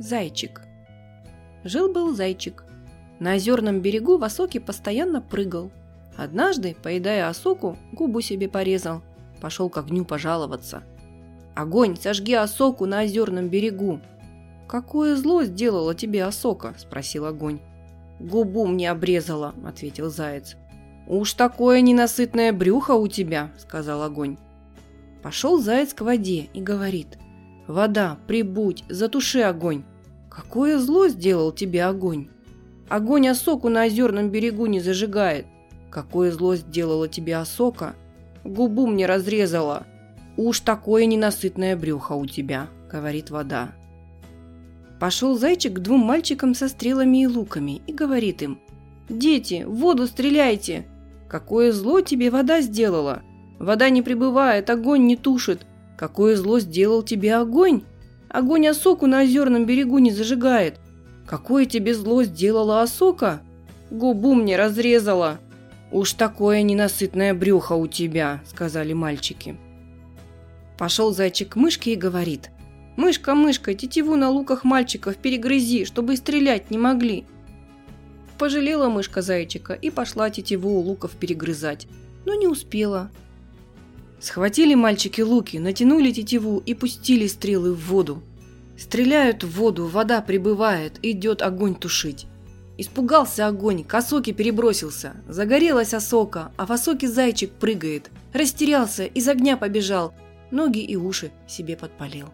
Зайчик. Жил-был зайчик. На озерном берегу в осоке постоянно прыгал. Однажды, поедая осоку, губу себе порезал. Пошел к огню пожаловаться. «Огонь, сожги осоку на озерном берегу!» «Какое зло сделала тебе осока?» – спросил огонь. «Губу мне обрезала», – ответил заяц. «Уж такое ненасытное брюхо у тебя», – сказал огонь. Пошел заяц к воде и говорит. «Вода, прибудь, затуши огонь». Какое зло сделал тебе огонь? Огонь осоку на озерном берегу не зажигает. Какое зло сделала тебе осока? Губу мне разрезала. Уж такое ненасытное брюхо у тебя, говорит вода. Пошел зайчик к двум мальчикам со стрелами и луками и говорит им. «Дети, в воду стреляйте! Какое зло тебе вода сделала? Вода не прибывает, огонь не тушит. Какое зло сделал тебе огонь? Огонь осоку на озерном берегу не зажигает. Какое тебе зло сделала осока? Губу мне разрезала. Уж такое ненасытное брюхо у тебя, сказали мальчики. Пошел зайчик к мышке и говорит. Мышка, мышка, тетиву на луках мальчиков перегрызи, чтобы стрелять не могли. Пожалела мышка зайчика и пошла тетиву у луков перегрызать, но не успела. Схватили мальчики луки, натянули тетиву и пустили стрелы в воду. Стреляют в воду, вода прибывает, идет огонь тушить. Испугался огонь, к осоке перебросился. Загорелась осока, а в осоке зайчик прыгает. Растерялся, из огня побежал, ноги и уши себе подпалил.